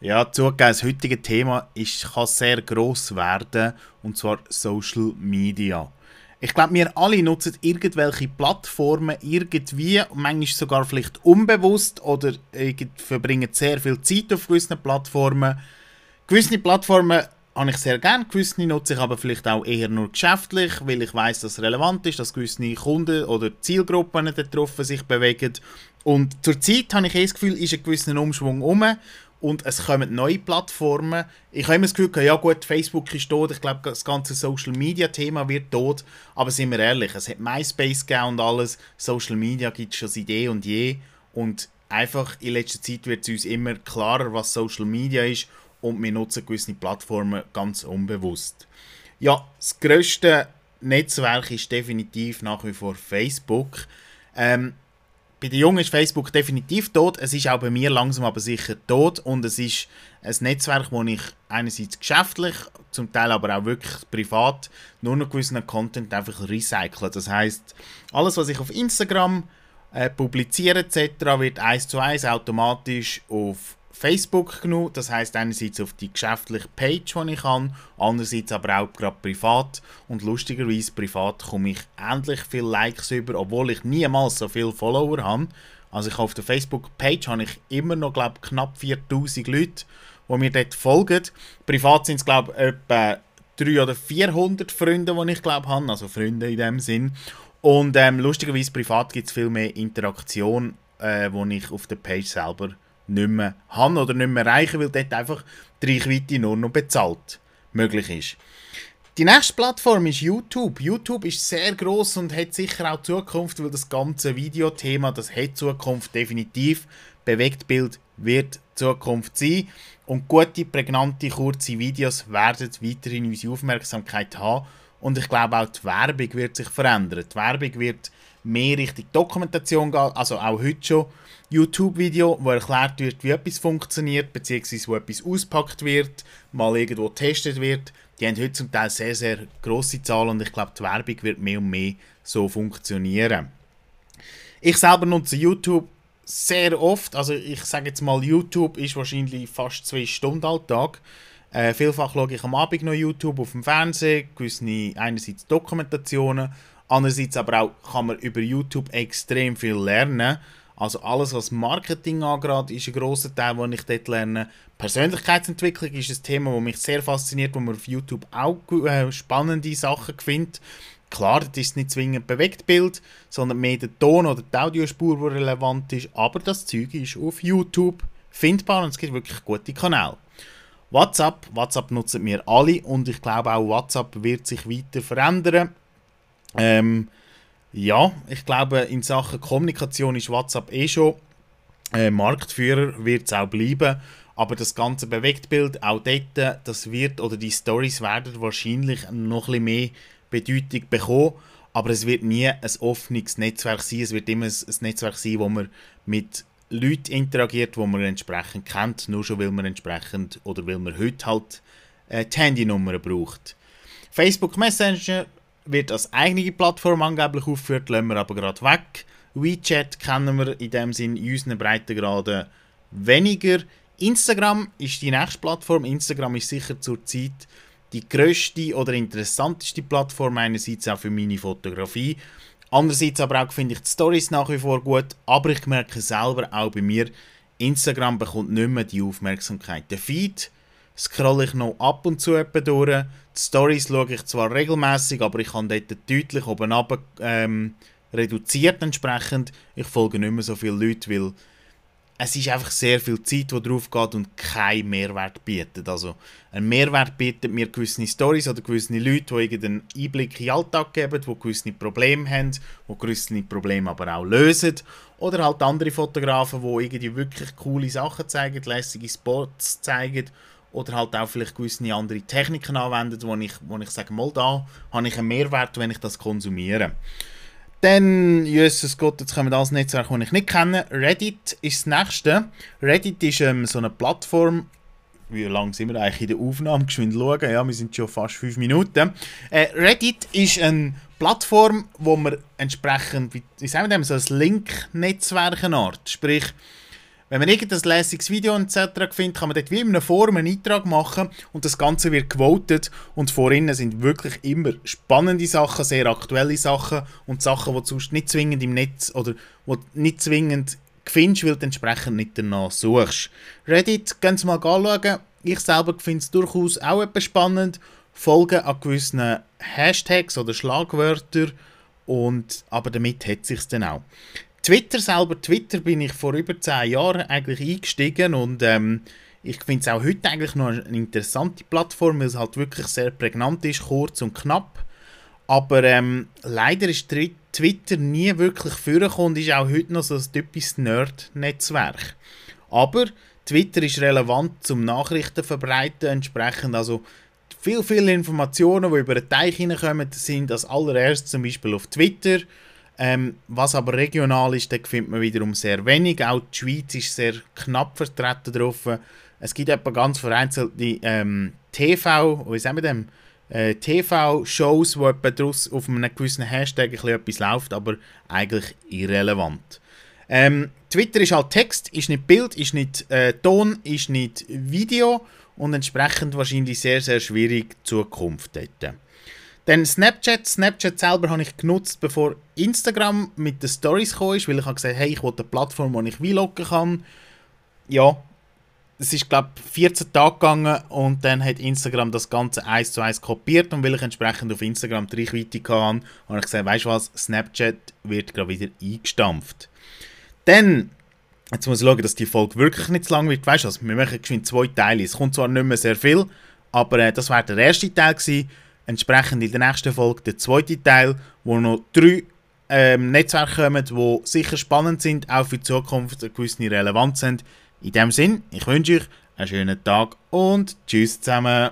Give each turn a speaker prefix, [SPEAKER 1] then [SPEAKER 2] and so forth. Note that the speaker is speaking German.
[SPEAKER 1] Ja, zugegeben, das heutige Thema ist, kann sehr gross werden, und zwar Social Media. Ich glaube, wir alle nutzen irgendwelche Plattformen irgendwie, manchmal sogar vielleicht unbewusst oder verbringen sehr viel Zeit auf gewissen Plattformen. Gewisse Plattformen habe ich sehr gerne, gewisse nutze ich aber vielleicht auch eher nur geschäftlich, weil ich weiß, dass es relevant ist, dass gewisse Kunden oder Zielgruppen sich bewegen. Und zurzeit habe ich eh das Gefühl, ist ein gewisser Umschwung um und es kommen neue Plattformen. Ich habe immer das Gefühl, ja gut, Facebook ist tot, ich glaube, das ganze Social Media Thema wird tot, aber sind wir ehrlich, es hat MySpace gegeben und alles, Social Media gibt es schon seit eh und je und einfach in letzter Zeit wird es uns immer klarer, was Social Media ist und wir nutzen gewisse Plattformen ganz unbewusst. Ja, das grösste Netzwerk ist definitiv nach wie vor Facebook. Ähm, bei den Jungen ist Facebook definitiv tot. Es ist auch bei mir langsam aber sicher tot. Und es ist ein Netzwerk, wo ich einerseits geschäftlich, zum Teil aber auch wirklich privat, nur noch gewissen Content einfach recycle. Das heißt, alles, was ich auf Instagram äh, publiziere etc., wird eins zu eins automatisch auf Facebook genug, das heißt einerseits auf die geschäftliche Page, die ich habe, andererseits aber auch gerade privat und lustigerweise privat komme ich endlich viele Likes über, obwohl ich niemals so viele Follower habe. Also ich auf der Facebook-Page habe ich immer noch, glaube knapp 4000 Leute, die mir dort folgen. Privat sind es, glaube ich, etwa 300 oder 400 Freunde, die ich, glaube habe, also Freunde in dem Sinn. Und ähm, lustigerweise privat gibt es viel mehr Interaktion, äh, wo ich auf der Page selber nicht mehr haben oder nicht mehr erreichen, weil dort einfach die Reichweite nur noch bezahlt möglich ist. Die nächste Plattform ist YouTube. YouTube ist sehr groß und hat sicher auch Zukunft, weil das ganze Videothema, das hat Zukunft definitiv. Bewegtbild wird Zukunft sein und gute, prägnante, kurze Videos werden weiterhin unsere Aufmerksamkeit haben und ich glaube auch die Werbung wird sich verändern. Die Werbung wird mehr Richtung Dokumentation gehen, also auch heute schon YouTube-Video, wo erklärt wird, wie etwas funktioniert, beziehungsweise wo etwas auspackt wird, mal irgendwo getestet wird. Die haben heute zum Teil sehr, sehr grosse Zahlen und ich glaube, die Werbung wird mehr und mehr so funktionieren. Ich selber nutze YouTube sehr oft, also ich sage jetzt mal, YouTube ist wahrscheinlich fast zwei Stunden am Tag. Äh, vielfach schaue ich am Abend noch YouTube auf dem Fernsehen, gewisse einerseits Dokumentationen, andererseits aber auch kann man über YouTube extrem viel lernen. Also alles, was Marketing angeht, ist ein grosser Teil, den ich dort lerne. Persönlichkeitsentwicklung ist ein Thema, das mich sehr fasziniert, wo man auf YouTube auch äh, spannende Sachen findet. Klar, das ist nicht zwingend Bewegtbild, sondern mehr der Ton oder die Audiospur, die relevant ist. Aber das Zeug ist auf YouTube findbar und es gibt wirklich gute Kanäle. WhatsApp, WhatsApp nutzen wir alle und ich glaube auch WhatsApp wird sich weiter verändern. Ähm, ja, ich glaube, in Sachen Kommunikation ist WhatsApp eh schon äh, Marktführer, wird es auch bleiben. Aber das ganze Bewegtbild, auch dort, das wird, oder die Stories werden wahrscheinlich noch ein mehr Bedeutung bekommen. Aber es wird nie ein offenes Netzwerk sein. Es wird immer ein, ein Netzwerk sein, wo man mit Leuten interagiert, wo man entsprechend kennt, nur schon weil man entsprechend oder weil man heute halt äh, die Handynummer braucht. Facebook Messenger wird als eigene Plattform angeblich aufgeführt, lassen wir aber gerade weg. WeChat kennen wir in dem Sinn in unseren Breitengraden weniger. Instagram ist die nächste Plattform. Instagram ist sicher zurzeit die größte oder interessanteste Plattform, einerseits auch für meine Fotografie. Andererseits aber auch finde ich die Stories nach wie vor gut, aber ich merke selber auch bei mir, Instagram bekommt nicht mehr die Aufmerksamkeit. Der Feed scrolle ich noch ab und zu durch. Die Stories schaue ich zwar regelmäßig, aber ich kann dort deutlich oben runter, ähm, reduziert entsprechend. Ich folge nicht mehr so viele Leute, weil es ist einfach sehr viel Zeit, die drauf geht und kein Mehrwert bietet. Also ein Mehrwert bietet mir gewisse Stories oder gewisse Leute, die irgendeinen Einblick in den Alltag geben, die gewisse Probleme haben, die gewisse Probleme aber auch lösen. Oder halt andere Fotografen, die irgendwie wirklich coole Sachen zeigen, lässige Spots zeigen oder halt auch vielleicht gewisse andere Techniken anwenden, wo ich, wo ich sage, mal da habe ich einen Mehrwert, wenn ich das konsumiere. Dann, Jesus Gott, jetzt kommen wir das Netzwerk, das ich nicht kenne. Reddit ist das nächste. Reddit ist ähm, so eine Plattform, wie lange sind wir eigentlich in der Aufnahme? Geschwind schauen, ja, wir sind schon fast fünf Minuten. Äh, Reddit ist eine Plattform, wo man entsprechend, wie, sagen wir das, so ein Link-Netzwerk Sprich, Wenn man irgendein lässiges Video etc. findet, kann man dort wie in einer Forum einen Eintrag machen und das Ganze wird gewotet und vorhin sind wirklich immer spannende Sachen, sehr aktuelle Sachen und Sachen, die du sonst nicht zwingend im Netz oder nicht zwingend findest, weil du entsprechend nicht danach suchst. Reddit, gehen Sie mal anschauen. Ich selber finde es durchaus auch etwas spannend. Folgen an gewissen Hashtags oder Schlagwörtern und, aber damit hat sich dann auch. Twitter selber, Twitter bin ich vor über 10 Jahren eigentlich eingestiegen und ähm, ich finde es auch heute eigentlich noch eine interessante Plattform, weil es halt wirklich sehr prägnant ist, kurz und knapp. Aber ähm, leider ist Twitter nie wirklich vorgekommen und ist auch heute noch so ein typisches Nerd-Netzwerk. Aber Twitter ist relevant zum Nachrichten verbreiten, entsprechend also viel, viele Informationen, die über den Teich hineinkommen, sind als allererstes zum Beispiel auf Twitter. Ähm, was aber regional ist, da findet man wiederum sehr wenig. Auch die Schweiz ist sehr knapp vertreten drauf. Es gibt etwa ganz vereinzelte ähm, TV, wie sagen wir dem? Äh, TV-Shows, wo etwa auf einem gewissen Hashtag ein etwas läuft, aber eigentlich irrelevant. Ähm, Twitter ist halt Text, ist nicht Bild, ist nicht äh, Ton, ist nicht Video und entsprechend wahrscheinlich sehr, sehr schwierig Zukunft dort. Dann Snapchat. Snapchat selber habe ich genutzt, bevor Instagram mit den Stories kam, weil ich habe gesagt hey, ich will eine Plattform, wo ich vloggen kann. Ja, es ist, glaube ich, 14 Tage gegangen und dann hat Instagram das Ganze eins zu eins kopiert und weil ich entsprechend auf Instagram die Reichweite hatte, habe ich gesagt, weißt du was, Snapchat wird gerade wieder eingestampft. Dann, jetzt muss ich schauen, dass die Folge wirklich nicht zu lang wird. Weißt du was, wir machen geschwind zwei Teile. Es kommt zwar nicht mehr sehr viel, aber äh, das war der erste Teil gewesen entsprechend in der nächsten Folge der zweite Teil, wo noch drei ähm, Netzwerke kommen, die sicher spannend sind, auch für die Zukunft eine gewisse Relevanz sind. In dem Sinn, ich wünsche euch einen schönen Tag und tschüss zusammen.